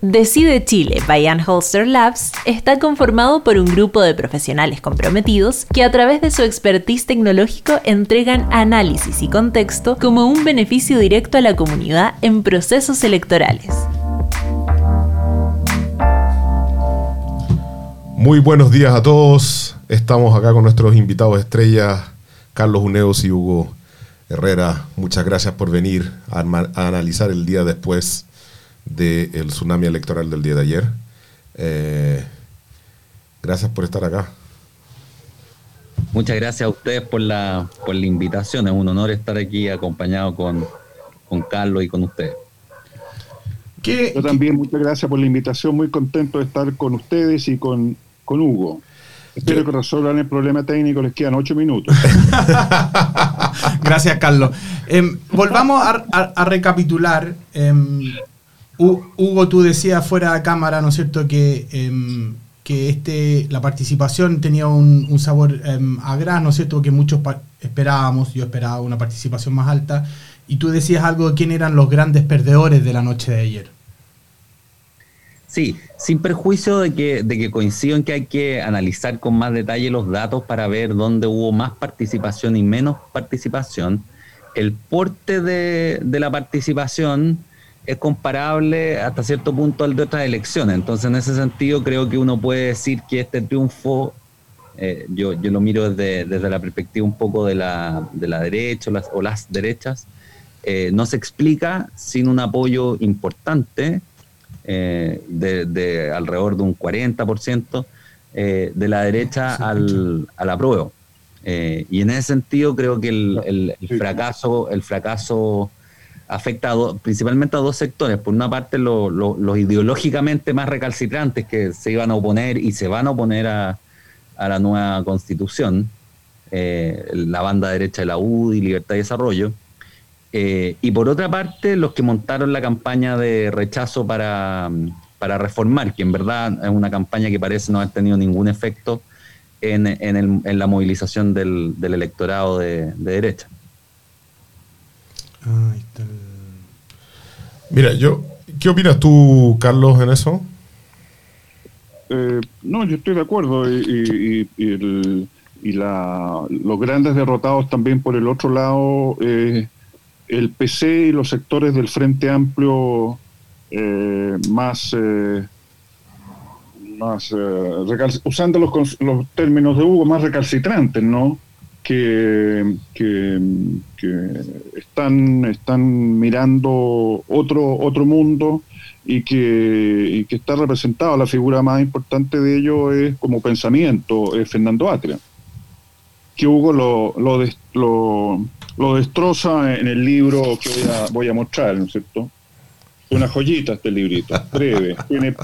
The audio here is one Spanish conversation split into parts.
Decide Chile by Holster Labs está conformado por un grupo de profesionales comprometidos que a través de su expertise tecnológico entregan análisis y contexto como un beneficio directo a la comunidad en procesos electorales. Muy buenos días a todos. Estamos acá con nuestros invitados estrellas, Carlos Uneos y Hugo Herrera. Muchas gracias por venir a, analizar el día después del tsunami electoral del día de ayer. Eh, gracias por estar acá. Muchas gracias a ustedes por la, por la invitación. Es un honor estar aquí acompañado con, con Carlos y con ustedes. Yo también, muchas gracias por la invitación. Muy contento de estar con ustedes y con con Hugo. Espero que resuelvan el problema técnico, les quedan ocho minutos. Gracias, Carlos. Em, volvamos a, recapitular. Em, Hugo, tú decías fuera de cámara, ¿no es cierto?, que, em, que este, la participación tenía un, sabor gras, ¿no es cierto?, que muchos esperábamos, yo esperaba una participación más alta, y tú decías algo de quién eran los grandes perdedores de la noche de ayer. Sí, sin perjuicio de que, de que coincido en que hay que analizar con más detalle los datos para ver dónde hubo más participación y menos participación, el porte de, la participación es comparable hasta cierto punto al de otras elecciones. Entonces, en ese sentido, creo que uno puede decir que este triunfo, eh, yo, yo lo miro desde, la perspectiva un poco de la, de la derecha o las, o las derechas, eh, no se explica sin un apoyo importante eh, de, alrededor de un 40% eh, de la derecha al, al apruebo. Y en ese sentido creo que el, fracaso, el fracaso afecta principalmente a dos sectores. Por una parte, los ideológicamente más recalcitrantes que se iban a oponer y se van a oponer a, a la nueva constitución, la banda derecha de la UDI, Libertad y Desarrollo, eh, y por otra parte, los que montaron la campaña de rechazo para, reformar, que en verdad es una campaña que parece no haber tenido ningún efecto en, la movilización del, electorado de, derecha. Mira, yo, ¿qué opinas tú, Carlos, en eso? Eh, no, yo estoy de acuerdo y, y, los grandes derrotados también por el otro lado eh, el PC y los sectores del Frente Amplio eh, más, eh, más eh, usando los, los, términos de Hugo, más recalcitrantes, ¿no? Que, que, están, están mirando otro, otro mundo y que, que está representado, la figura más importante de ello es como pensamiento, es Fernando Atria, que Hugo lo, lo, lo lo destroza en el libro que voy a, mostrar, ¿no es cierto? Una joyita este librito, breve. Tiene,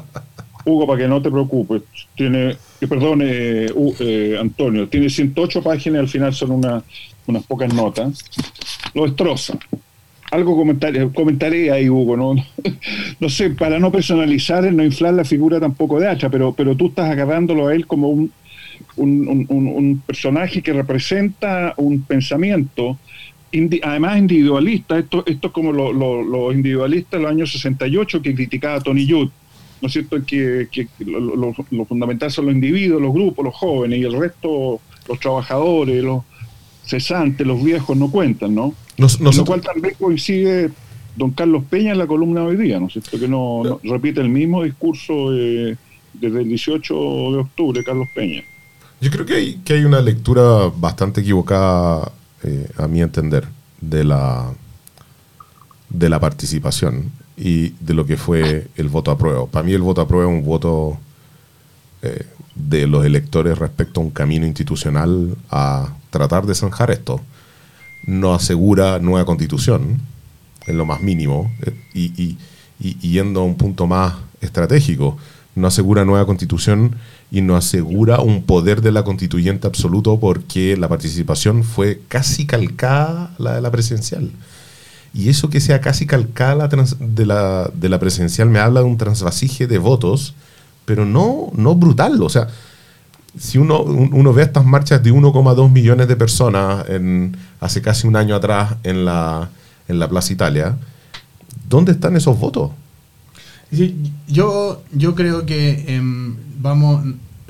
Hugo, para que no te preocupes, tiene, que perdone, eh, Antonio, tiene 108 páginas, al final son unas pocas notas. Lo destroza. Algo comentaré, comentaré ahí, Hugo, ¿no? no sé, para no personalizar, no inflar la figura tampoco de Hacha, pero, pero tú estás agarrándolo a él como un, un, un personaje que representa un pensamiento además individualista, esto, esto es como los individualistas de los años 68 que criticaba a Tony Judd, ¿no es cierto? Que, lo, fundamental son los individuos, los grupos, los jóvenes, y el resto, los trabajadores, los cesantes, los viejos no cuentan, ¿no? Lo cual también coincide don Carlos Peña en la columna de hoy día, ¿no es cierto? Que no, repite el mismo discurso desde el 18 de octubre, Carlos Peña. Yo creo que hay, que hay una lectura bastante equivocada eh, a mi entender, de la, de la participación y de lo que fue el voto a prueba. Para mí el voto a prueba es un voto eh, de los electores respecto a un camino institucional a tratar de zanjar esto. No asegura nueva constitución, en lo más mínimo, eh, y, y yendo a un punto más estratégico, no asegura nueva constitución y no asegura un poder de la constituyente absoluto porque la participación fue casi calcada la de la presidencial. Y eso que sea casi calcada de, la, de la presidencial me habla de un transvasije de votos, pero no, no brutal. O sea, si uno, uno ve estas marchas de 1,2 millones de personas hace casi un año atrás en la, en la Plaza Italia, ¿dónde están esos votos? yo, yo creo que em, vamos,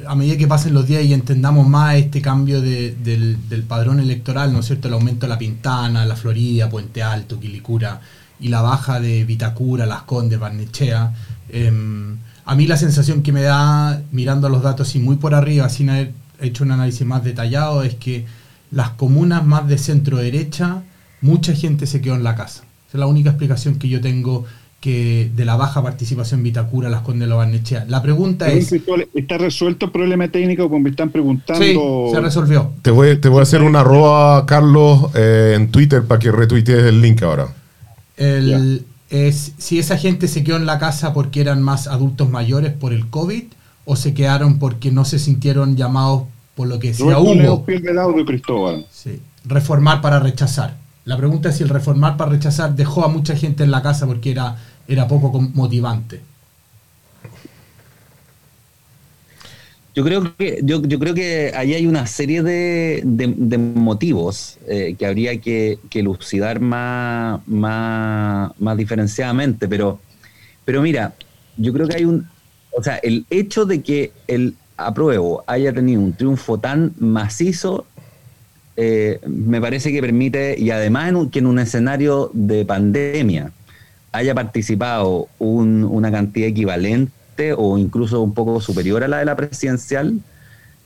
a medida que pasen los días y entendamos más este cambio del, padrón electoral, ¿no es cierto? El aumento de la Pintana, la Florida, Puente Alto, Quilicura y la baja de Vitacura, Las Condes, Barnechea. Em, a mí la sensación que me da, mirando los datos y muy por arriba, sin haber hecho un análisis más detallado, es que las comunas más de centro derecha, mucha gente se quedó en la casa. Esa es la única explicación que yo tengo que de la baja participación en Vitacura, las Condes de Barnechea. La pregunta es... ¿Está resuelto el problema técnico como me están preguntando? Sí, se resolvió. Te voy, te voy a hacer una arroba, Carlos, eh, en Twitter para que retuitees el link ahora. El, es si esa gente se quedó en la casa porque eran más adultos mayores por el COVID o se quedaron porque no se sintieron llamados por lo que decía Hugo. Cristóbal. Sí. Reformar para rechazar. La pregunta es si el reformar para rechazar dejó a mucha gente en la casa porque era era poco motivante. Yo creo que, yo, yo creo que ahí hay una serie de, de, motivos eh, que habría que, que lucidar más, más, más, diferenciadamente, pero, pero mira, yo creo que hay un, o sea, el hecho de que el apruebo haya tenido un triunfo tan macizo, eh, me parece que permite, y además que en un escenario de pandemia, haya participado una cantidad equivalente o incluso un poco superior a la de la presidencial,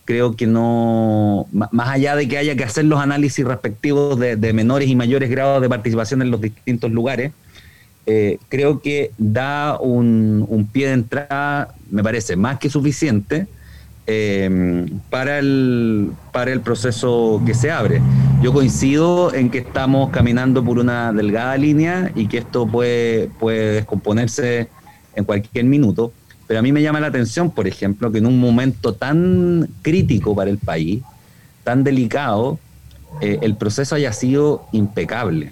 creo que no, más allá de que haya que hacer los análisis respectivos de, menores y mayores grados de participación en los distintos lugares, eh, creo que da un, pie de entrada, me parece, más que suficiente eh, para, el, para el proceso que se abre. Yo coincido en que estamos caminando por una delgada línea y que esto puede, puede descomponerse en cualquier minuto, pero a mí me llama la atención, por ejemplo, que en un momento tan crítico para el país, tan delicado, eh, el proceso haya sido impecable,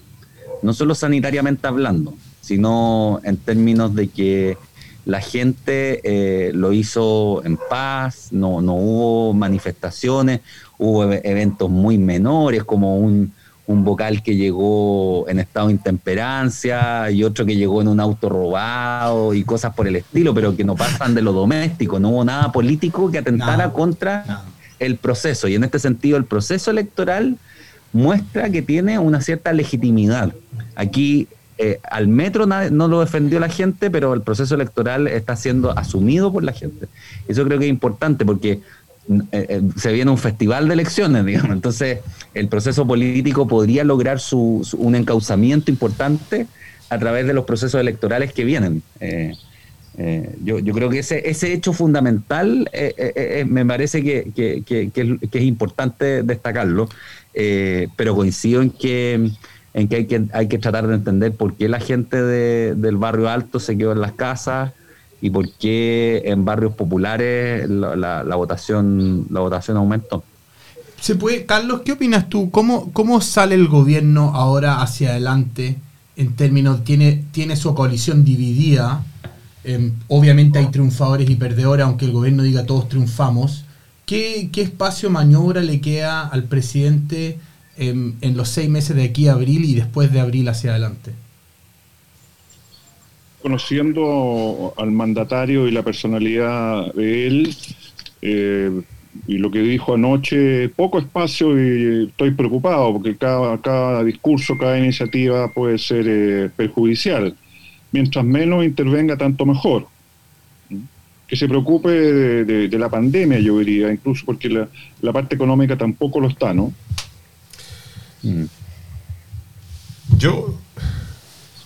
no solo sanitariamente hablando, sino en términos de que la gente eh, lo hizo en paz, no, no hubo manifestaciones, hubo eventos muy menores, como un, vocal que llegó en estado de intemperancia y otro que llegó en un auto robado y cosas por el estilo, pero que no pasan de lo doméstico, no hubo nada político que atentara contra el proceso. Y en este sentido, el proceso electoral muestra que tiene una cierta legitimidad. Aquí eh, al metro no lo defendió la gente, pero el proceso electoral está siendo asumido por la gente. Eso creo que es importante porque eh, eh, se viene un festival de elecciones, digamos. Entonces, el proceso político podría lograr su, un encauzamiento importante a través de los procesos electorales que vienen. Eh, yo, yo, creo que ese, ese hecho fundamental me parece que, que, que, es importante destacarlo, pero coincido en que, en que, hay que hay que tratar de entender por qué la gente de, del barrio alto se quedó en las casas, y por qué en barrios populares la, votación la votación aumentó. Se puede, Carlos, ¿qué opinas tú? ¿Cómo, cómo sale el gobierno ahora hacia adelante en términos, tiene, tiene su coalición dividida? Em, obviamente hay triunfadores y perdedores, aunque el gobierno diga todos triunfamos. ¿Qué, qué espacio maniobra le queda al presidente en, en los seis meses de aquí a abril y después de abril hacia adelante? Conociendo al mandatario y la personalidad de él, eh, y lo que dijo anoche, poco espacio y estoy preocupado porque cada, cada discurso, cada iniciativa puede ser eh, perjudicial. Mientras menos intervenga, tanto mejor. Que se preocupe de, la pandemia, yo diría, incluso porque la, la, parte económica tampoco lo está, ¿no? Yo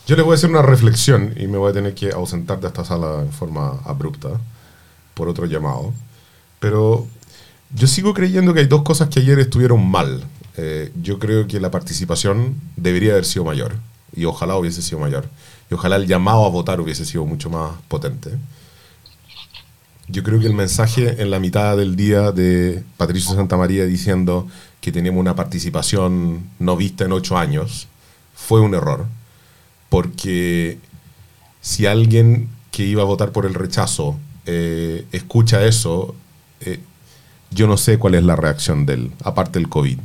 yo le voy a hacer una reflexión y me voy a tener que ausentar de esta sala en forma abrupta por otro llamado. Pero yo sigo creyendo que hay dos cosas que ayer estuvieron mal. Eh, yo creo que la participación debería haber sido mayor y ojalá hubiese sido mayor. Y ojalá el llamado a votar hubiese sido mucho más potente. Yo creo que el mensaje en la mitad del día de Patricio Santamaría diciendo que tenemos una participación no vista en ocho años fue un error porque si alguien que iba a votar por el rechazo eh, escucha eso, eh, yo no sé cuál es la reacción de él, aparte del COVID.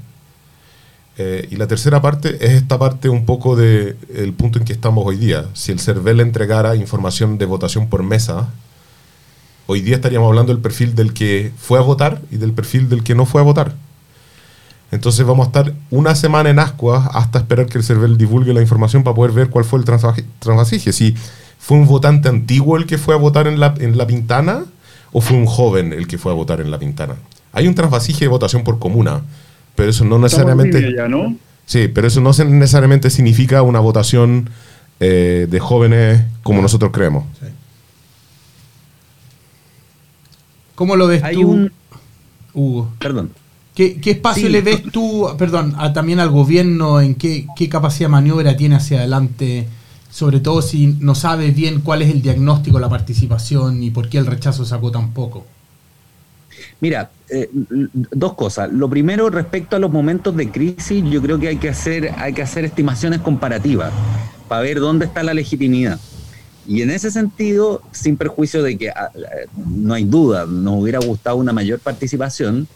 Eh, y la tercera parte es esta parte un poco del el punto en que estamos hoy día. Si el CERVEL entregara información de votación por mesa, hoy día estaríamos hablando del perfil del que fue a votar y del perfil del que no fue a votar. Entonces vamos a estar una semana en ascuas hasta esperar que el CERVEL divulgue la información para poder ver cuál fue el transvasije. Si fue un votante antiguo el que fue a votar en la, en la Pintana o fue un joven el que fue a votar en la Pintana. Hay un transvasije de votación por comuna, pero eso no necesariamente... Sí, pero eso no necesariamente significa una votación eh, de jóvenes como nosotros creemos. ¿Cómo lo ves tú, Hugo? Perdón. ¿Qué, espacio le ves tú, perdón, también al gobierno? ¿En qué, qué capacidad de maniobra tiene hacia adelante? Sobre todo si no sabe bien cuál es el diagnóstico, la participación y por qué el rechazo sacó tan poco. Mira, eh, dos cosas. Lo primero, respecto a los momentos de crisis, yo creo que hay que hacer, hay que hacer estimaciones comparativas para ver dónde está la legitimidad. Y en ese sentido, sin perjuicio de que ah, no hay duda, nos hubiera gustado una mayor participación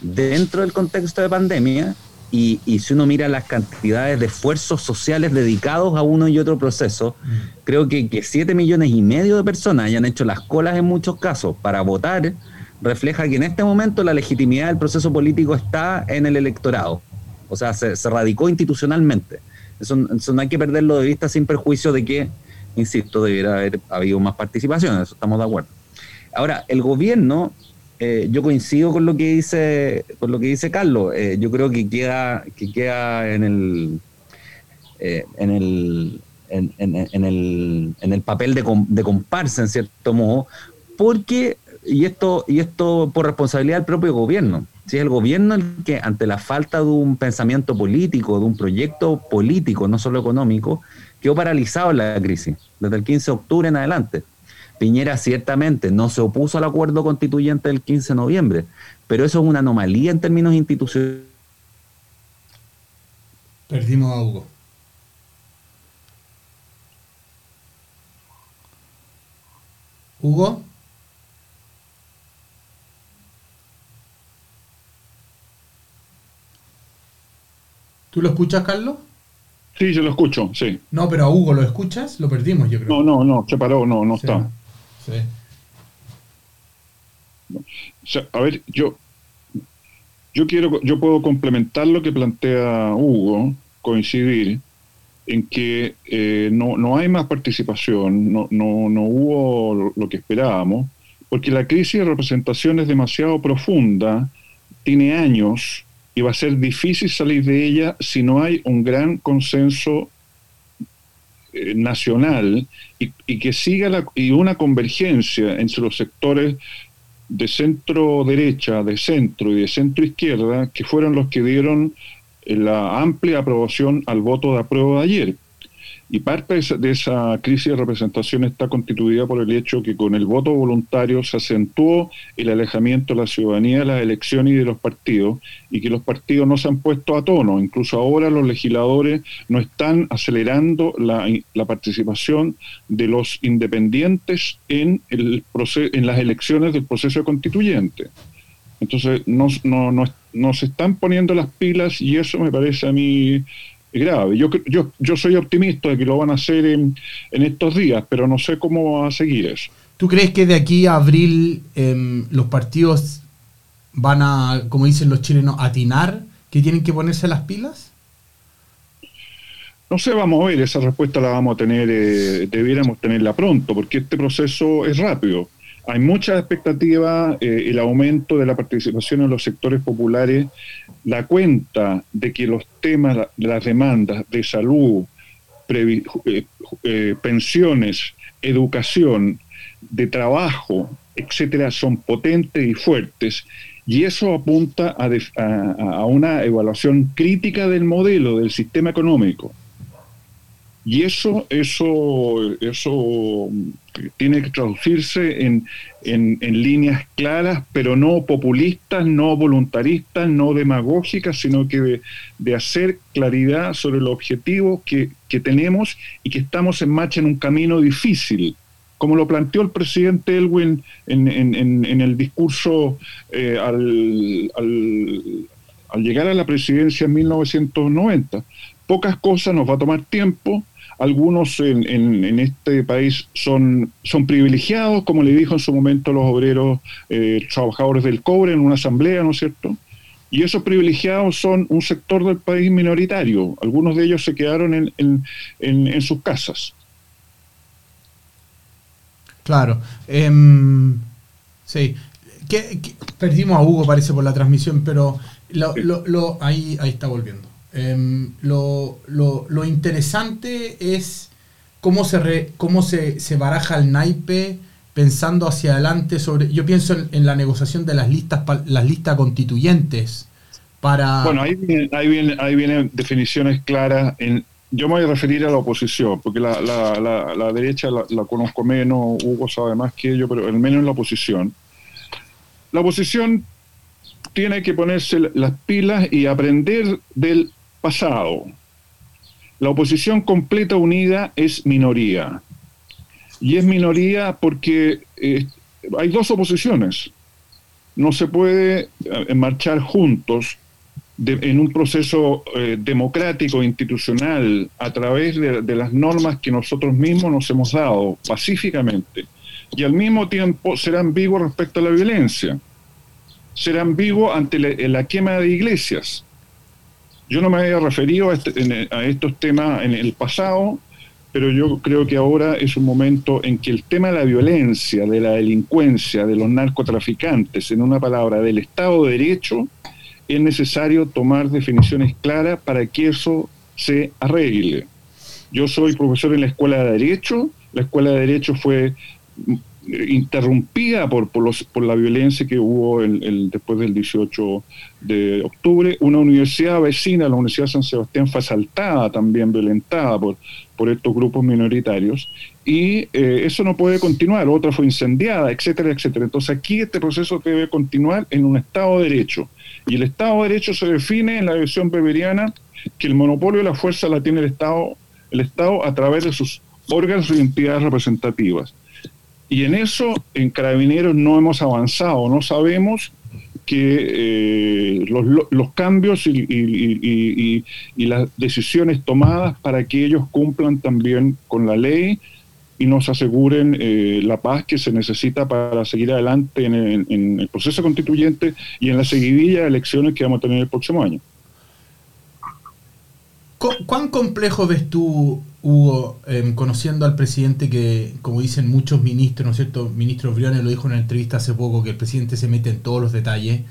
dentro del contexto de pandemia, y, si uno mira las cantidades de esfuerzos sociales dedicados a uno y otro proceso, mm. creo que que siete millones y medio de personas hayan hecho las colas en muchos casos para votar, refleja que en este momento la legitimidad del proceso político está en el electorado. O sea, se, radicó institucionalmente. Eso, no hay que perderlo de vista sin perjuicio de que, insisto, debiera haber habido más participación, eso estamos de acuerdo. Ahora, el gobierno, eh, yo coincido con lo que dice, con lo que dice Carlos. Eh, yo creo que queda, que queda en el, eh, en el en, el, en el papel de, de comparsa, en cierto modo, porque y esto, y esto por responsabilidad del propio gobierno. Si es el gobierno el que, ante la falta de un pensamiento político, de un proyecto político, no solo económico, quedó paralizado en la crisis, desde el 15 de octubre en adelante. Piñera ciertamente no se opuso al acuerdo constituyente del 15 de noviembre, pero eso es una anomalía en términos institucionales. Perdimos a Hugo. Hugo. ¿Tú lo escuchas, Carlos? Sí, yo lo escucho, sí. No, pero a Hugo lo escuchas, lo perdimos, yo creo. No, no, no, se paró, no, no está. A ver, yo, yo quiero, yo puedo complementar lo que plantea Hugo, coincidir en que eh, no, no, hay más participación, no, no, no hubo lo que esperábamos, porque la crisis de representación es demasiado profunda, tiene años, y va a ser difícil salir de ella si no hay un gran consenso eh, nacional y, que siga la, y una convergencia entre los sectores de centro derecha, de centro y de centro izquierda, que fueron los que dieron la amplia aprobación al voto de apruebo de ayer. Y parte de esa, crisis de representación está constituida por el hecho que con el voto voluntario se acentuó el alejamiento de la ciudadanía de las elecciones y de los partidos y que los partidos no se han puesto a tono. Incluso ahora los legisladores no están acelerando la, participación de los independientes en, el en las elecciones del proceso constituyente. Entonces no, no, no, no se están poniendo las pilas y eso me parece a mí grave. Yo, yo, yo soy optimista de que lo van a hacer en, estos días, pero no sé cómo va a seguir eso. ¿Tú crees que de aquí a abril em, los partidos van a, como dicen los chilenos, atinar que tienen que ponerse las pilas? No sé, vamos a ver, esa respuesta la vamos a tener, eh, debiéramos tenerla pronto, porque este proceso es rápido. Hay mucha expectativa, eh, el aumento de la participación en los sectores populares, la cuenta de que los temas, las demandas de salud, eh, eh, pensiones, educación, de trabajo, etcétera, son potentes y fuertes, y eso apunta a una evaluación crítica del modelo, del sistema económico. Y eso, eso, eso tiene que traducirse en, líneas claras, pero no populistas, no voluntaristas, no demagógicas, sino que de, hacer claridad sobre los objetivos que, tenemos y que estamos en marcha en un camino difícil. Como lo planteó el presidente Elwin en, el discurso eh, al, al llegar a la presidencia en 1990. Pocas cosas, nos va a tomar tiempo. Algunos en, este país son, son privilegiados, como le dijo en su momento los obreros eh, trabajadores del cobre en una asamblea, ¿no es cierto? Y esos privilegiados son un sector del país minoritario. Algunos de ellos se quedaron en, en sus casas. Claro. Em, sí. perdimos a Hugo, parece, por la transmisión, pero lo, ahí, ahí está volviendo. Em, lo, interesante es cómo se, cómo se, se, baraja el naipe pensando hacia adelante sobre. Yo pienso en, la negociación de las listas, las listas constituyentes. Para... Bueno, ahí ahí ahí vienen definiciones claras en yo me voy a referir a la oposición, porque la, la, la, derecha la, conozco menos, Hugo sabe más que yo, pero al menos en la oposición. La oposición tiene que ponerse las pilas y aprender del pasado. La oposición completa unida es minoría. Y es minoría porque eh, hay dos oposiciones. No se puede eh, marchar juntos en un proceso eh, democrático, institucional, a través de, las normas que nosotros mismos nos hemos dado pacíficamente, y al mismo tiempo ser ambiguo respecto a la violencia, ser ambiguo ante la, quema de iglesias. Yo no me había referido a, este, a estos temas en el pasado, pero yo creo que ahora es un momento en que el tema de la violencia, de la delincuencia, de los narcotraficantes, en una palabra, del Estado de Derecho, es necesario tomar definiciones claras para que eso se arregle. Yo soy profesor en la Escuela de Derecho, la Escuela de Derecho fue interrumpida por, por, los, por la violencia que hubo el, después del 18 de octubre. Una universidad vecina, la Universidad de San Sebastián, fue asaltada también, violentada por, por estos grupos minoritarios. Y eh, eso no puede continuar. Otra fue incendiada, etcétera, etcétera. Entonces aquí este proceso debe continuar en un Estado de Derecho. Y el Estado de Derecho se define en la visión beberiana que el monopolio de la fuerza la tiene el Estado, el Estado a través de sus órganos y entidades representativas. Y en eso, en Carabineros no hemos avanzado, no sabemos que eh, los, cambios y, las decisiones tomadas para que ellos cumplan también con la ley y nos aseguren eh, la paz que se necesita para seguir adelante en el, proceso constituyente y en la seguidilla de elecciones que vamos a tener el próximo año. ¿Cuán complejo ves tú, Hugo, em, conociendo al presidente que, como dicen muchos ministros, ¿no es cierto? Ministro Briones lo dijo en una entrevista hace poco, que el presidente se mete en todos los detalles.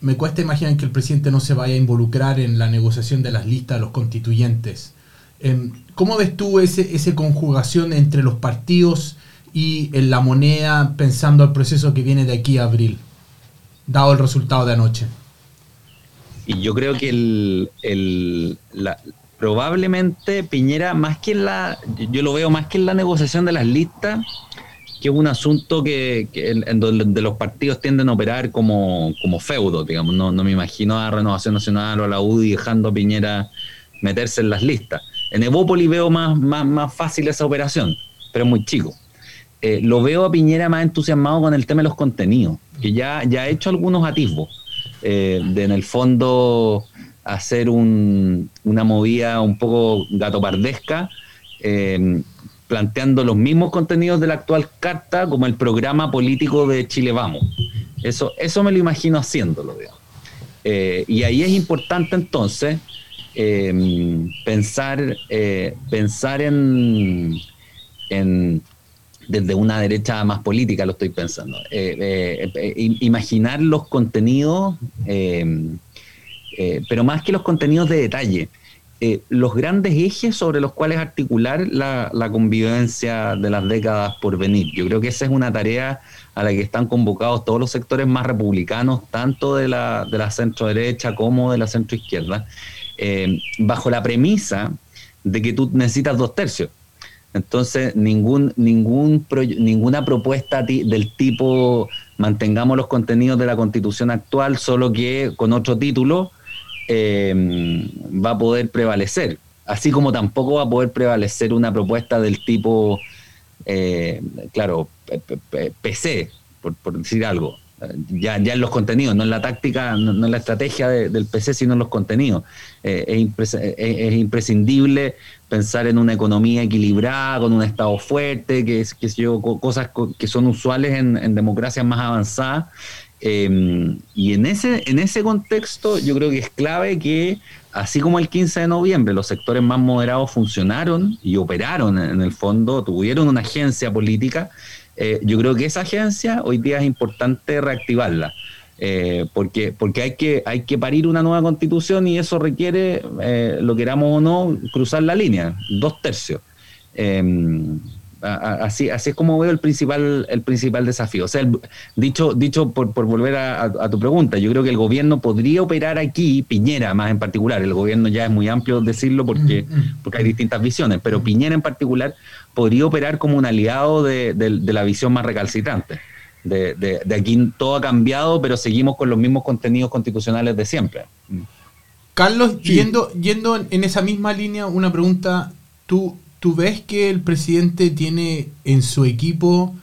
Me cuesta imaginar que el presidente no se vaya a involucrar en la negociación de las listas de los constituyentes. Em, ¿Cómo ves tú ese, esa conjugación entre los partidos y en la moneda pensando el proceso que viene de aquí a abril, dado el resultado de anoche? Y yo creo que el, probablemente Piñera, más que en la, yo lo veo más que en la negociación de las listas, que es un asunto que, en, donde los partidos tienden a operar como, como feudo, digamos. No, no me imagino a Renovación Nacional o a la UDI dejando a Piñera meterse en las listas. En Evópoli veo más, más, fácil esa operación, pero es muy chico. Eh, lo veo a Piñera más entusiasmado con el tema de los contenidos, que ya, ya ha hecho algunos atisbos eh, de en el fondo hacer una movida un poco gatopardesca, eh, planteando los mismos contenidos de la actual carta como el programa político de Chile Vamos. Eso, eso me lo imagino haciéndolo, y ahí es importante entonces Em, pensar, eh, pensar en, desde una derecha más política, lo estoy pensando. Eh, eh, imaginar los contenidos, pero más que los contenidos de detalle, los grandes ejes sobre los cuales articular la, convivencia de las décadas por venir. Yo creo que esa es una tarea a la que están convocados todos los sectores más republicanos, tanto de la, de la centro derecha como de la centro izquierda. Eh, bajo la premisa de que tú necesitas dos tercios. Entonces, ningún, ningún ninguna propuesta del tipo mantengamos los contenidos de la constitución actual, solo que con otro título, eh, va a poder prevalecer. Así como tampoco va a poder prevalecer una propuesta del tipo, eh, claro, PC, por, decir algo. Ya, ya en los contenidos, no en la táctica, no, en la estrategia del PC, sino en los contenidos. Eh, es, imprescindible pensar en una economía equilibrada, con un Estado fuerte, que, que yo, cosas que son usuales en, democracias más avanzadas. Em, y en ese, en ese contexto yo creo que es clave que, así como el 15 de noviembre, los sectores más moderados funcionaron y operaron en el fondo, tuvieron una agencia política, eh, yo creo que esa agencia hoy día es importante reactivarla. Eh, porque, porque hay, que, hay que parir una nueva constitución y eso requiere, eh, lo queramos o no, cruzar la línea, dos tercios. Así, así es como veo el principal, el principal desafío. O sea, dicho, dicho por, por volver a, tu pregunta, yo creo que el gobierno podría operar aquí, Piñera más en particular, el gobierno ya es muy amplio decirlo porque, mm, mm. porque hay distintas visiones, pero Piñera en particular podría operar como un aliado de, la visión más recalcitrante. De, de, aquí todo ha cambiado, pero seguimos con los mismos contenidos constitucionales de siempre. Carlos, yendo, yendo en esa misma línea, una pregunta. ¿Tú, ¿Tú ves que el presidente tiene en su equipo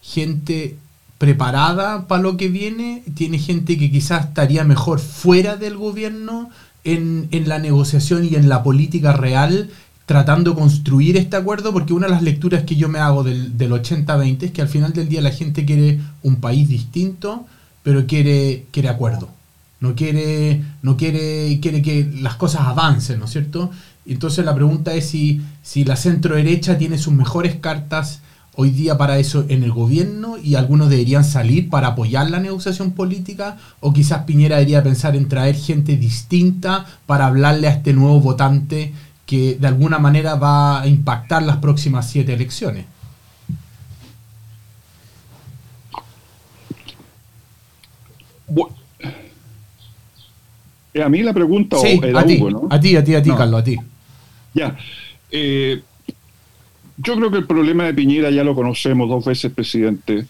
gente preparada para lo que viene? ¿Tiene gente que quizás estaría mejor fuera del gobierno en, en la negociación y en la política real tratando de construir este acuerdo, porque una de las lecturas que yo me hago del, del 80-20 es que al final del día la gente quiere un país distinto, pero quiere, quiere acuerdo. No quiere, no quiere, quiere que las cosas avancen, ¿no es cierto? Entonces la pregunta es si, si la centro derecha tiene sus mejores cartas hoy día para eso en el gobierno y algunos deberían salir para apoyar la negociación política o quizás Piñera debería pensar en traer gente distinta para hablarle a este nuevo votante que de alguna manera va a impactar las próximas siete elecciones. Eh, a mí la pregunta a ti, ¿no? A ti, a ti, a ti, Carlos, a ti. Ya. Eh, yo creo que el problema de Piñera ya lo conocemos, dos veces presidente.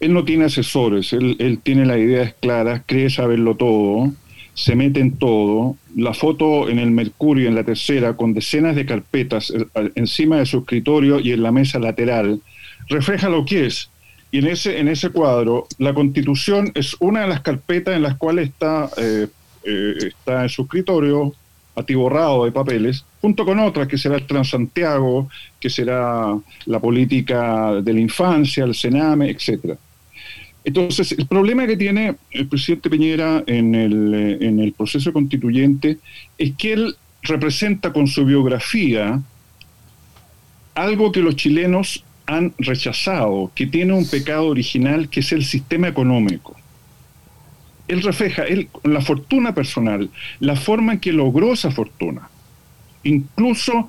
Él no tiene asesores, él, él tiene las ideas claras, cree saberlo todo se mete en todo. La foto en el Mercurio, en la tercera, con decenas de carpetas eh, encima de su escritorio y en la mesa lateral, refleja lo que es. Y en ese, en ese cuadro, la constitución es una de las carpetas en las cuales está, eh, eh, está en su escritorio, atiborrado de papeles, junto con otras, que será el Transantiago, que será la política de la infancia, el Sename, etcétera. Entonces, el problema que tiene el presidente Piñera en el, eh, en el proceso constituyente es que él representa con su biografía algo que los chilenos han rechazado, que tiene un pecado original, que es el sistema económico. Él refleja él, la fortuna personal, la forma en que logró esa fortuna. Incluso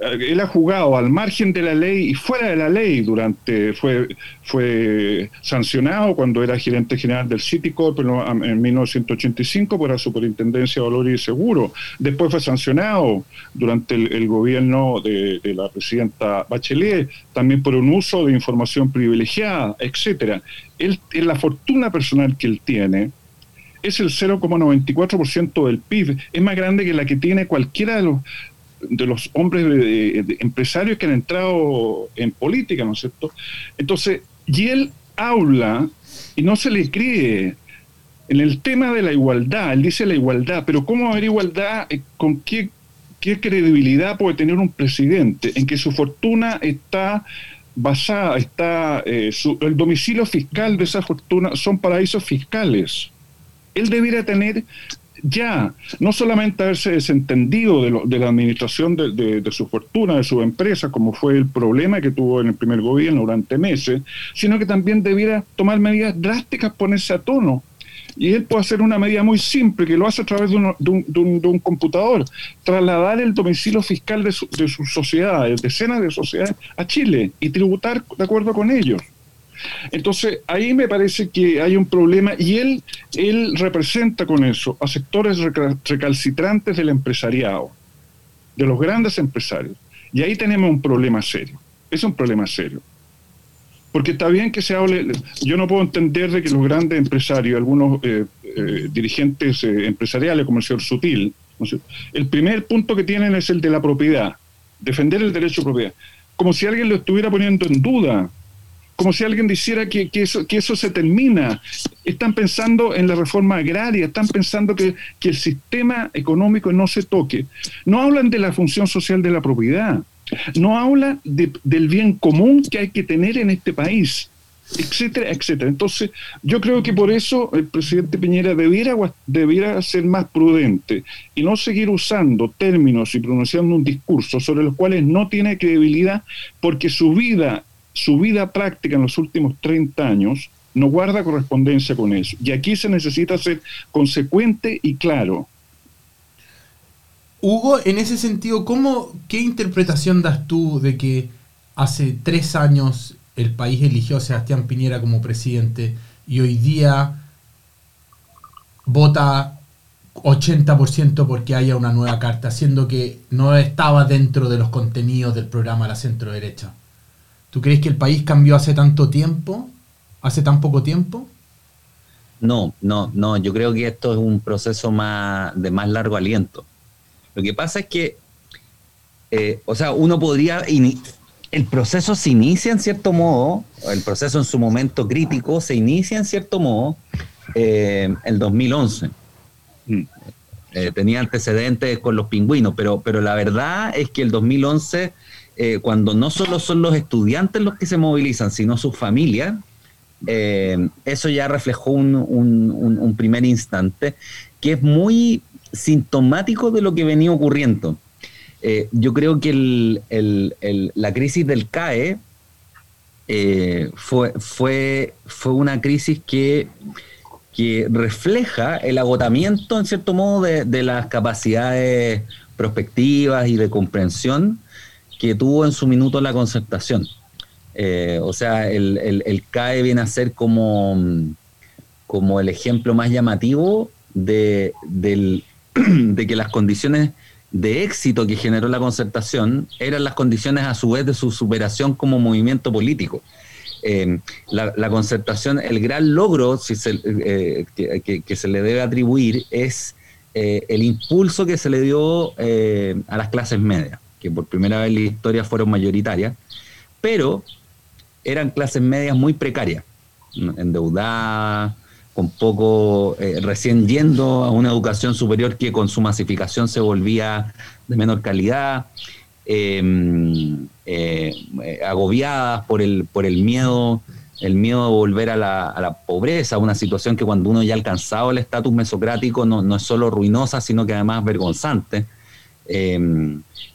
eh, él ha jugado al margen de la ley y fuera de la ley durante fue fue sancionado cuando era gerente general del Citicorp en 1985 por la Superintendencia de Valores y Seguro. Después fue sancionado durante el, gobierno de, la presidenta Bachelet también por un uso de información privilegiada, etcétera. Él, la fortuna personal que él tiene es el 0,94% del PIB, es más grande que la que tiene cualquiera de los de los hombres empresarios que han entrado en política, ¿no es cierto? Entonces, y él habla y no se le cree en el tema de la igualdad, él dice la igualdad, pero ¿cómo haber igualdad? Eh, ¿Con qué, qué credibilidad puede tener un presidente en que su fortuna está basada, está eh, el domicilio fiscal de esa fortuna son paraísos fiscales? Él debiera tener ya no solamente haberse desentendido de, de la administración de, su fortuna, de su empresa, como fue el problema que tuvo en el primer gobierno durante meses, sino que también debiera tomar medidas drásticas, ponerse a tono. Y él puede hacer una medida muy simple, que lo hace a través de un, computador, trasladar el domicilio fiscal de, su, de sus sociedades, decenas de sociedades, a Chile y tributar de acuerdo con ellos. Entonces, ahí me parece que hay un problema y él, él representa con eso a sectores recalcitrantes del empresariado, de los grandes empresarios. Y ahí tenemos un problema serio. Es un problema serio. Porque está bien que se hable, yo no puedo entender de que los grandes empresarios, algunos eh, eh, dirigentes eh, empresariales como el señor Sutil, el primer punto que tienen es el de la propiedad, defender el derecho a propiedad, como si alguien lo estuviera poniendo en duda como si alguien dijera que, eso, que eso se termina. Están pensando en la reforma agraria, están pensando que, el sistema económico no se toque. No hablan de la función social de la propiedad, no hablan del bien común que hay que tener en este país etcétera, etcétera. Entonces, yo creo que por eso el presidente Piñera debiera, debiera ser más prudente y no seguir usando términos y pronunciando un discurso sobre los cuales no tiene credibilidad porque su vida, su vida práctica en los últimos 30 años no guarda correspondencia con eso. Y aquí se necesita ser consecuente y claro. Hugo, en ese sentido, ¿cómo, ¿qué interpretación das tú de que hace tres años el país eligió a Sebastián Piñera como presidente y hoy día vota 80% porque haya una nueva carta, siendo que no estaba dentro de los contenidos del programa La Centro Derecha. ¿Tú crees que el país cambió hace tanto tiempo? ¿Hace tan poco tiempo? No, no, no. Yo creo que esto es un proceso más de más largo aliento. Lo que pasa es que, eh, o sea, uno podría el proceso se inicia en cierto modo, el proceso en su momento crítico se inicia en cierto modo eh, en el 2011. Mm. Eh, tenía antecedentes con los pingüinos, pero, pero la verdad es que el 2011, eh, cuando no solo son los estudiantes los que se movilizan, sino sus familias, eso ya reflejó un primer instante que es muy sintomático de lo que venía ocurriendo. Eh, yo creo que la crisis del CAE eh, fue, fue, fue una crisis que, que refleja el agotamiento, en cierto modo, de, las capacidades prospectivas y de comprensión que tuvo en su minuto la concertación. Eh, o sea, el, CAE viene a ser como, como el ejemplo más llamativo de, de que las condiciones de éxito que generó la concertación eran las condiciones a su vez de su superación como movimiento político. Eh, la, concertación, el gran logro eh, que, se le debe atribuir es eh, el impulso que se le dio a las clases medias, que por primera vez en la historia fueron mayoritarias, pero eran clases medias muy precarias, endeudadas, con poco, eh, recién yendo a una educación superior que con su masificación se volvía de menor calidad, em, eh, agobiadas por el, por el miedo, el miedo de volver a la, a la, pobreza, una situación que cuando uno ya ha alcanzado el estatus mesocrático no, no es solo ruinosa, sino que además vergonzante.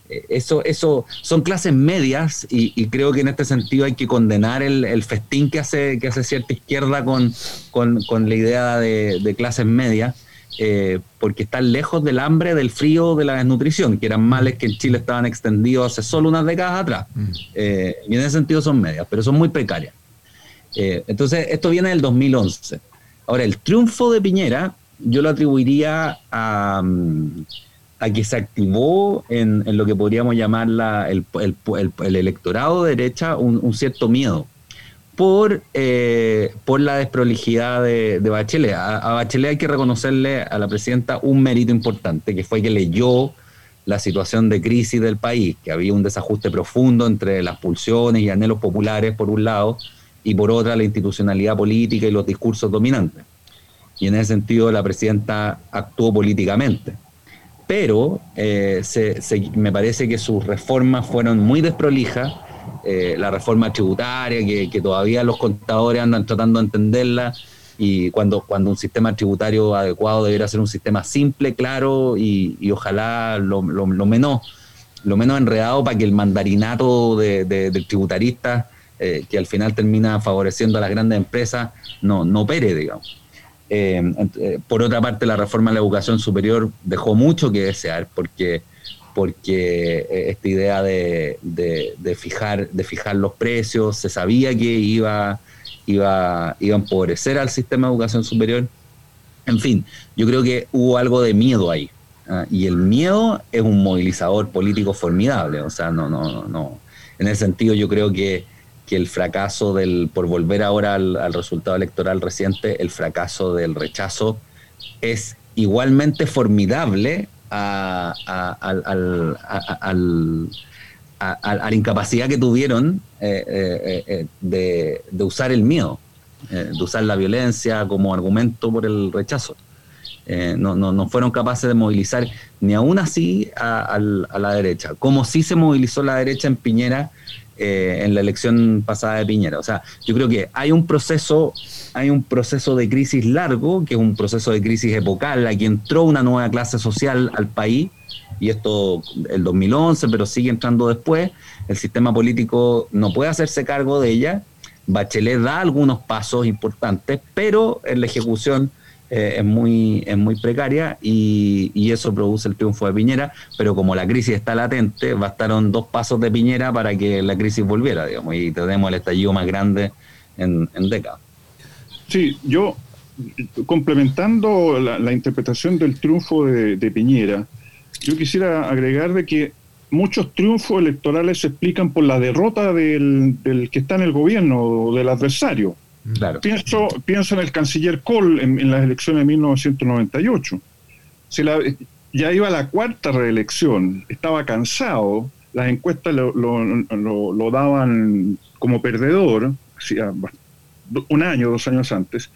Eso, eso son clases medias y, creo que en este sentido hay que condenar el, festín que hace, que hace cierta izquierda con, con, la idea de, clases medias, eh, porque están lejos del hambre, del frío, de la desnutrición, que eran males que en Chile estaban extendidos hace solo unas décadas atrás. Mm. Eh, y en ese sentido son medias, pero son muy precarias. Eh, entonces, esto viene del 2011. Ahora, el triunfo de Piñera yo lo atribuiría a... Mm, a que se activó en, lo que podríamos llamar el, electorado de derecha un, cierto miedo por, eh, por la desprolijidad de, Bachelet. A, Bachelet hay que reconocerle a la presidenta un mérito importante, que fue que leyó la situación de crisis del país, que había un desajuste profundo entre las pulsiones y anhelos populares por un lado, y por otra la institucionalidad política y los discursos dominantes. Y en ese sentido la presidenta actuó políticamente pero eh, me parece que sus reformas fueron muy desprolijas. Eh, la reforma tributaria, que, todavía los contadores andan tratando de entenderla, y cuando, cuando un sistema tributario adecuado debería ser un sistema simple, claro, y, ojalá lo, menos, lo menos enredado para que el mandarinato de, del tributarista, eh, que al final termina favoreciendo a las grandes empresas, no, no opere, digamos. Eh, eh, por otra parte, la reforma de la educación superior dejó mucho que desear porque, porque eh, esta idea de, fijar, de fijar los precios se sabía que iba, iba, iba a empobrecer al sistema de educación superior. En fin, yo creo que hubo algo de miedo ahí. ¿ah? Y el miedo es un movilizador político formidable. O sea, no, no, no. En ese sentido, yo creo que que el fracaso del, por volver ahora al, resultado electoral reciente, el fracaso del rechazo es igualmente formidable a, la incapacidad que tuvieron de, de, usar el miedo, de usar la violencia como argumento por el rechazo. no, no, no, fueron capaces de movilizar ni aún así a, la derecha, como sí se movilizó la derecha en Piñera eh, en la elección pasada de Piñera. O sea, yo creo que hay un proceso, hay un proceso de crisis largo, que es un proceso de crisis epocal, aquí entró una nueva clase social al país, y esto el 2011, pero sigue entrando después, el sistema político no puede hacerse cargo de ella, Bachelet da algunos pasos importantes, pero en la ejecución eh, es, muy, es muy precaria y, y, eso produce el triunfo de Piñera, pero como la crisis está latente, bastaron dos pasos de Piñera para que la crisis volviera, digamos, y tenemos el estallido más grande en, en décadas. Sí, yo, complementando la, interpretación del triunfo de, de Piñera, yo quisiera agregar de que muchos triunfos electorales se explican por la derrota del, del que está en el gobierno o del adversario. Pienso, pienso en el canciller Kohl en, las elecciones de 1998. Se la, ya iba a la cuarta reelección, estaba cansado, las encuestas lo, lo, daban como perdedor, un año, dos años antes,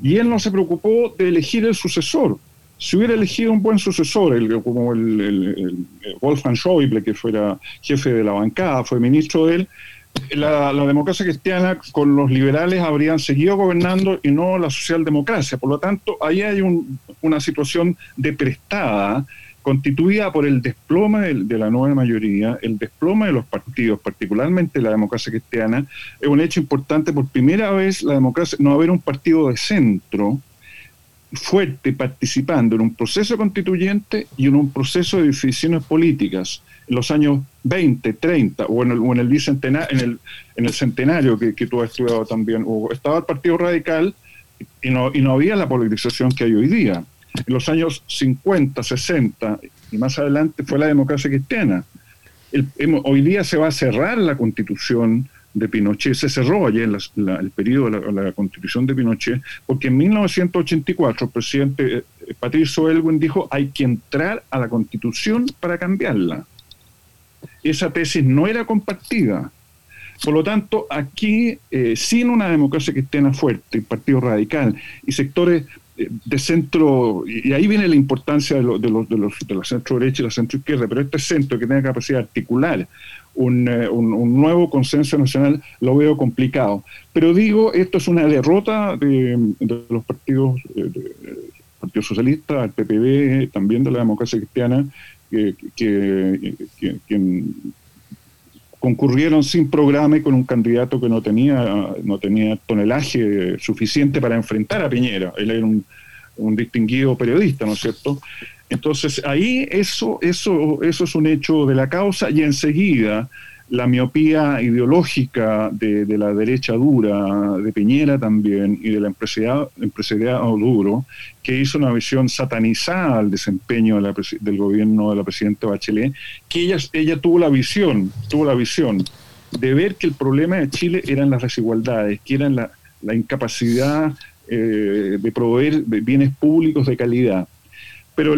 y él no se preocupó de elegir el sucesor. Si hubiera elegido un buen sucesor, el, como el, el Wolfgang Schäuble, que fuera jefe de la bancada, fue ministro de él, la, democracia cristiana con los liberales habrían seguido gobernando y no la socialdemocracia. Por lo tanto, ahí hay una situación de prestada constituida por el desplome de, la nueva mayoría, el desplome de los partidos, particularmente la democracia cristiana, es un hecho importante. Por primera vez, la democracia, no haber un partido de centro fuerte participando en un proceso constituyente y en un proceso de decisiones políticas los años 20, 30 o en el, o en el bicentenario, en el, en el centenario que, que tú has estudiado también, estaba el Partido Radical y no, y no había la politización que hay hoy día. En los años 50, 60 y más adelante fue la democracia cristiana. hoy día se va a cerrar la constitución de Pinochet, se cerró ayer el periodo de la, constitución de Pinochet, porque en 1984 el presidente eh, Patricio Elwin dijo hay que entrar a la constitución para cambiarla esa tesis no era compartida. Por lo tanto, aquí, eh, sin una democracia cristiana fuerte, partido radical y sectores eh, de centro, y ahí viene la importancia de, los, de, los, de, la centro derecha y la centro izquierda, pero este centro que tenga capacidad de articular un, eh, un, nuevo consenso nacional lo veo complicado. Pero digo, esto es una derrota de, los partidos, del Partido el PPD, también de la democracia cristiana, que, concurrieron sin programa y con un candidato que no tenía, no tenía tonelaje suficiente para enfrentar a Piñera. Él era un, un distinguido periodista, ¿no es cierto? Entonces ahí eso, eso, eso es un hecho de la causa y enseguida la miopía ideológica de, la derecha dura, de Piñera también, y del empresariado, empresariado duro, que hizo una visión satanizada al desempeño del gobierno de la presidenta Bachelet, que ella, ella tuvo la visión, tuvo la visión de ver que el problema de Chile eran las desigualdades, que eran la, incapacidad eh, de proveer bienes públicos de calidad. Pero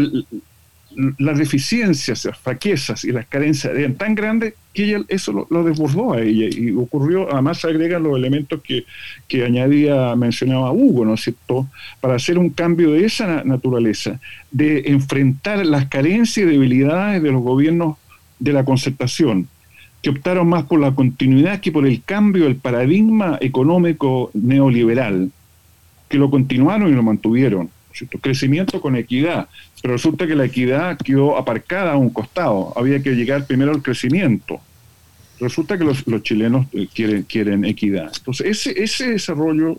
las deficiencias, las fraquezas y las carencias eran tan grandes que ella eso lo, desbordó a ella y ocurrió, además agregan los elementos que, que añadía, mencionaba Hugo, ¿no es cierto?, para hacer un cambio de esa naturaleza, de enfrentar las carencias y debilidades de los gobiernos de la concertación, que optaron más por la continuidad que por el cambio del paradigma económico neoliberal, que lo continuaron y lo mantuvieron Crecimiento con equidad, pero resulta que la equidad quedó aparcada a un costado, había que llegar primero al crecimiento. Resulta que los, chilenos eh, quieren, quieren equidad. Entonces, ese, ese desarrollo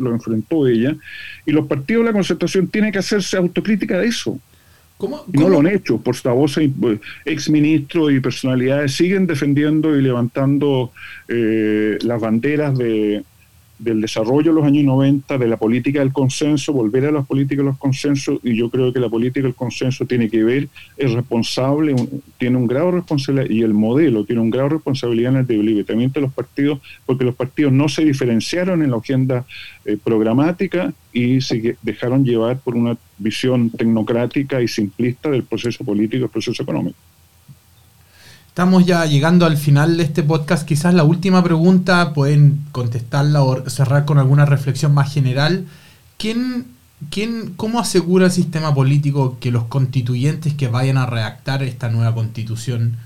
lo enfrentó ella y los partidos de la concertación tienen que hacerse autocrítica de eso. No lo han hecho, por voz eh, ex ministros y personalidades siguen defendiendo y levantando eh, las banderas de, del desarrollo de los años 90, de la política del consenso, volver a las políticas de los consensos, y yo creo que la política del consenso tiene que ver, es responsable, tiene un grado de responsabilidad, y el modelo tiene un grado de responsabilidad en el debilitamiento de los partidos, porque los partidos no se diferenciaron en la agenda eh, programática y se dejaron llevar por una visión tecnocrática y simplista del proceso político y el proceso económico. Estamos ya llegando al final de este podcast. Quizás la última pregunta pueden contestarla o cerrar con alguna reflexión más general. ¿Quién, quién, ¿Cómo asegura el sistema político que los constituyentes que vayan a redactar esta nueva constitución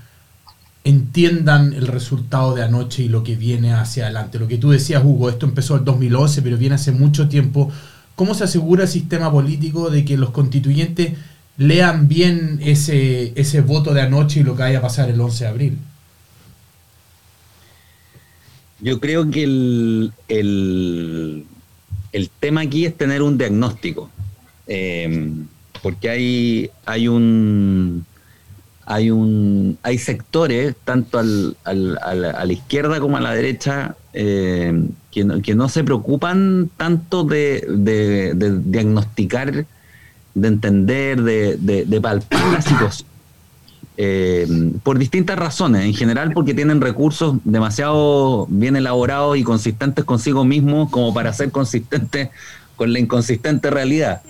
entiendan el resultado de anoche y lo que viene hacia adelante? Lo que tú decías, Hugo, esto empezó en 2011, pero viene hace mucho tiempo. ¿Cómo se asegura el sistema político de que los constituyentes lean bien ese, ese voto de anoche y lo que vaya a pasar el 11 de abril. Yo creo que el, el, tema aquí es tener un diagnóstico, em, porque hay, hay un hay un hay sectores tanto al, al, a, la, izquierda como a la derecha em, que, no, se preocupan tanto de, de diagnosticar de entender, de, de, palpar la situación. Eh, por distintas razones, en general porque tienen recursos demasiado bien elaborados y consistentes consigo mismos como para ser consistentes con la inconsistente realidad.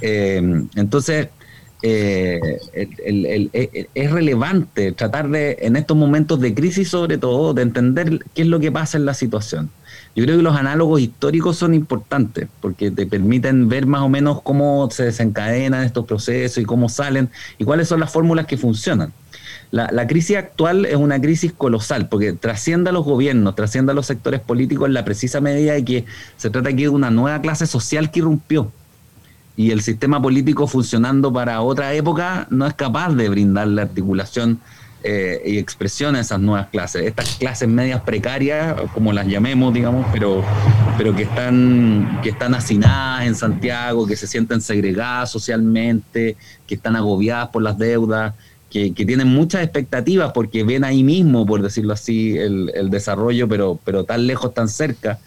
Eh, entonces, eh, es relevante tratar de, en estos momentos de crisis sobre todo, de entender qué es lo que pasa en la situación. Yo creo que los análogos históricos son importantes porque te permiten ver más o menos cómo se desencadenan estos procesos y cómo salen y cuáles son las fórmulas que funcionan. La, crisis actual es una crisis colosal porque trasciende a los gobiernos, trasciende a los sectores políticos en la precisa medida de que se trata aquí de una nueva clase social que irrumpió y el sistema político funcionando para otra época no es capaz de brindar la articulación eh, y expresión a esas nuevas clases, estas clases medias precarias, como las llamemos, digamos, pero, pero que, están, que están hacinadas en Santiago, que se sienten segregadas socialmente, que están agobiadas por las deudas, que, tienen muchas expectativas porque ven ahí mismo, por decirlo así, el, el desarrollo, pero, pero tan lejos, tan cerca.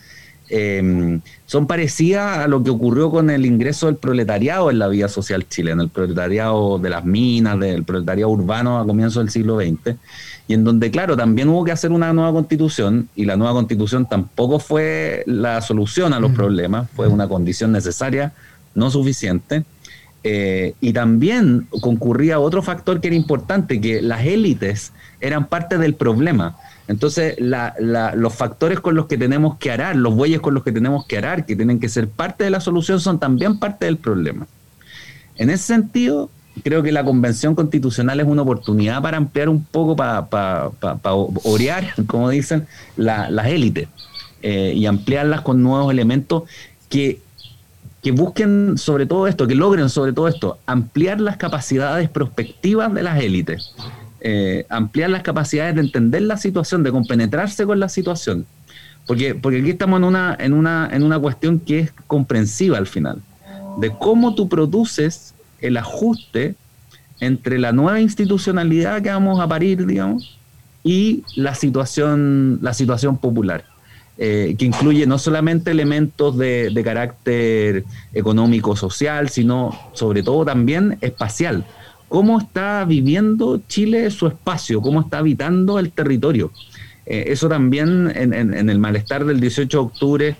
Em, son parecidas a lo que ocurrió con el ingreso del proletariado en la vida social chilena, el proletariado de las minas, del proletariado urbano a comienzos del siglo XX, y en donde, claro, también hubo que hacer una nueva constitución, y la nueva constitución tampoco fue la solución a los problemas, fue una condición necesaria, no suficiente. Eh, y también concurría otro factor que era importante, que las élites eran parte del problema. Entonces, los factores con los que tenemos que arar, los bueyes con los que tenemos que arar, que tienen que ser parte de la solución, son también parte del problema. En ese sentido, creo que la convención constitucional es una oportunidad para ampliar un poco, para, orear, como dicen, las élites eh, y ampliarlas con nuevos elementos que, que busquen sobre todo esto, que logren sobre todo esto, ampliar las capacidades prospectivas de las élites eh, ampliar las capacidades de entender la situación, de compenetrarse con la situación. Porque, porque aquí estamos en una, en, una, en una cuestión que es comprensiva al final, de cómo tú produces el ajuste entre la nueva institucionalidad que vamos a parir, digamos, y la situación, la situación popular. Eh, que incluye no solamente elementos de, de carácter económico, social, sino sobre todo también espacial cómo está viviendo Chile su espacio, cómo está habitando el territorio. Eh, eso también en, el malestar del 18 de octubre,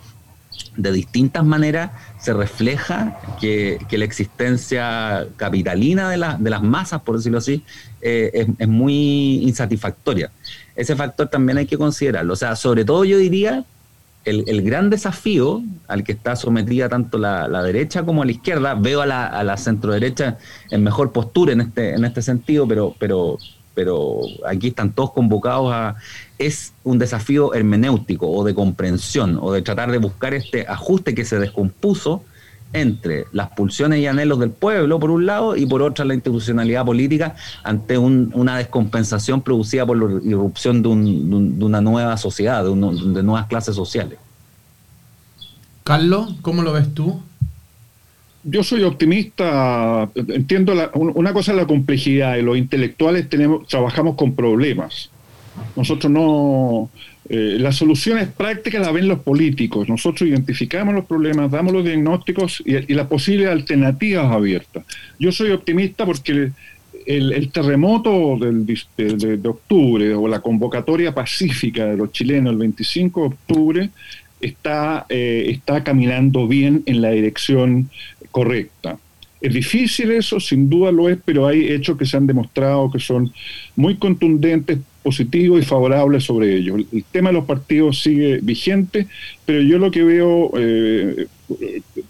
de distintas maneras, se refleja que, la existencia capitalina de, las masas, por decirlo así, eh, es, muy insatisfactoria. Ese factor también hay que considerarlo. O sea, sobre todo yo diría el, gran desafío al que está sometida tanto la, derecha como la izquierda, veo a la, a la en mejor postura en este, en este sentido, pero, pero, pero aquí están todos convocados a... Es un desafío hermenéutico o de comprensión o de tratar de buscar este ajuste que se descompuso entre las pulsiones y anhelos del pueblo, por un lado, y por otra la institucionalidad política ante una descompensación producida por la irrupción de, una nueva sociedad, de, nuevas clases sociales. Carlos, ¿cómo lo ves tú? Yo soy optimista, entiendo una cosa es la complejidad, y los intelectuales tenemos, trabajamos con problemas. Nosotros no, eh, las soluciones prácticas las ven los políticos. Nosotros identificamos los problemas, damos los diagnósticos y, las posibles alternativas abiertas. Yo soy optimista porque el, terremoto del, de, octubre o la convocatoria pacífica de los chilenos el 25 de octubre está, eh, está caminando bien en la dirección correcta. Es difícil eso, sin duda lo es, pero hay hechos que se han demostrado que son muy contundentes positivo y favorable sobre ellos. El, tema de los partidos sigue vigente, pero yo lo que veo eh,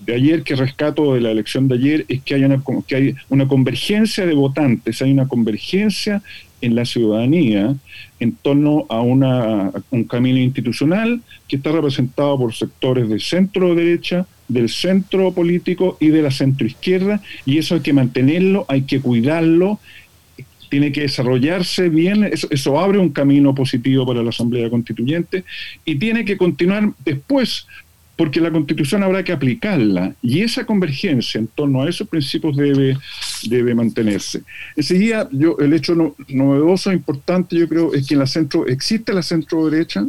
de ayer, que rescato de la elección de ayer, es que hay, una, que hay una convergencia de votantes, hay una convergencia en la ciudadanía en torno a, una, un camino institucional que está representado por sectores del centro derecha, del centro político y de la centro izquierda, y eso hay que mantenerlo, hay que cuidarlo, tiene que desarrollarse bien, eso, eso abre un camino positivo para la Asamblea Constituyente y tiene que continuar después porque la constitución habrá que aplicarla y esa convergencia en torno a esos principios debe, debe mantenerse. Enseguida, yo, el hecho novedoso, importante, yo creo, es que en la centro, existe la centro derecha,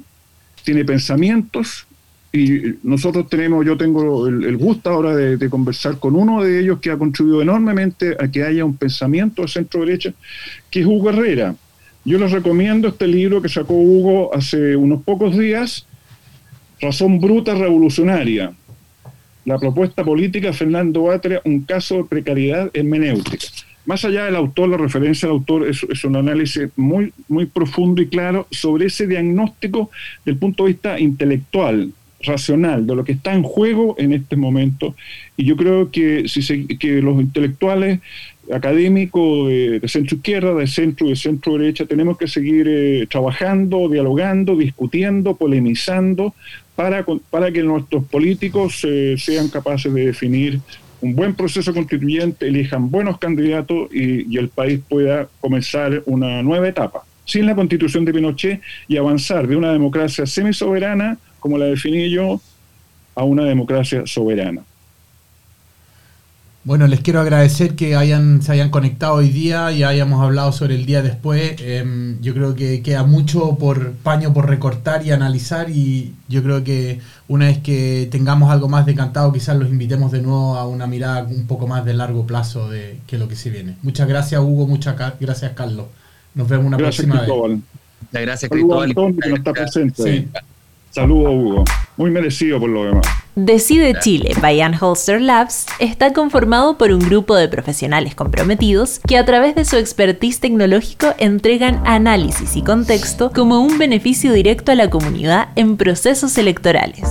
tiene pensamientos y nosotros tenemos, yo tengo el, gusto ahora de, conversar con uno de ellos que ha contribuido enormemente a que haya un pensamiento de centro derecha, que es Hugo Herrera. Yo les recomiendo este libro que sacó Hugo hace unos pocos días, Razón bruta revolucionaria. La propuesta política de Fernando Atria, un caso de precariedad hermenéutica. Más allá del autor, la referencia al autor es, es, un análisis muy, muy profundo y claro sobre ese diagnóstico del punto de vista intelectual, racional, de lo que está en juego en este momento. Y yo creo que, si que los intelectuales académicos de, centro izquierda, de centro de centro derecha, tenemos que seguir eh, trabajando, dialogando, discutiendo, polemizando, para, para que nuestros políticos eh, sean capaces de definir un buen proceso constituyente, elijan buenos candidatos y, y el país pueda comenzar una nueva etapa sin la constitución de Pinochet y avanzar de una democracia semisoberana, como la definí yo, a una democracia soberana. Bueno, les quiero agradecer que hayan, se hayan conectado hoy día y hayamos hablado sobre el día después. Em, yo creo que queda mucho por paño por recortar y analizar y yo creo que una vez que tengamos algo más decantado quizás los invitemos de nuevo a una mirada un poco más de largo plazo de que lo que se viene. Muchas gracias Hugo, muchas gracias Carlos. Nos vemos una próxima vez. Gracias Cristóbal. Saludos Hugo. Muy merecido por lo demás. Decide Chile by Holster Labs está conformado por un grupo de profesionales comprometidos que a través de su expertise tecnológico entregan análisis y contexto como un beneficio directo a la comunidad en procesos electorales.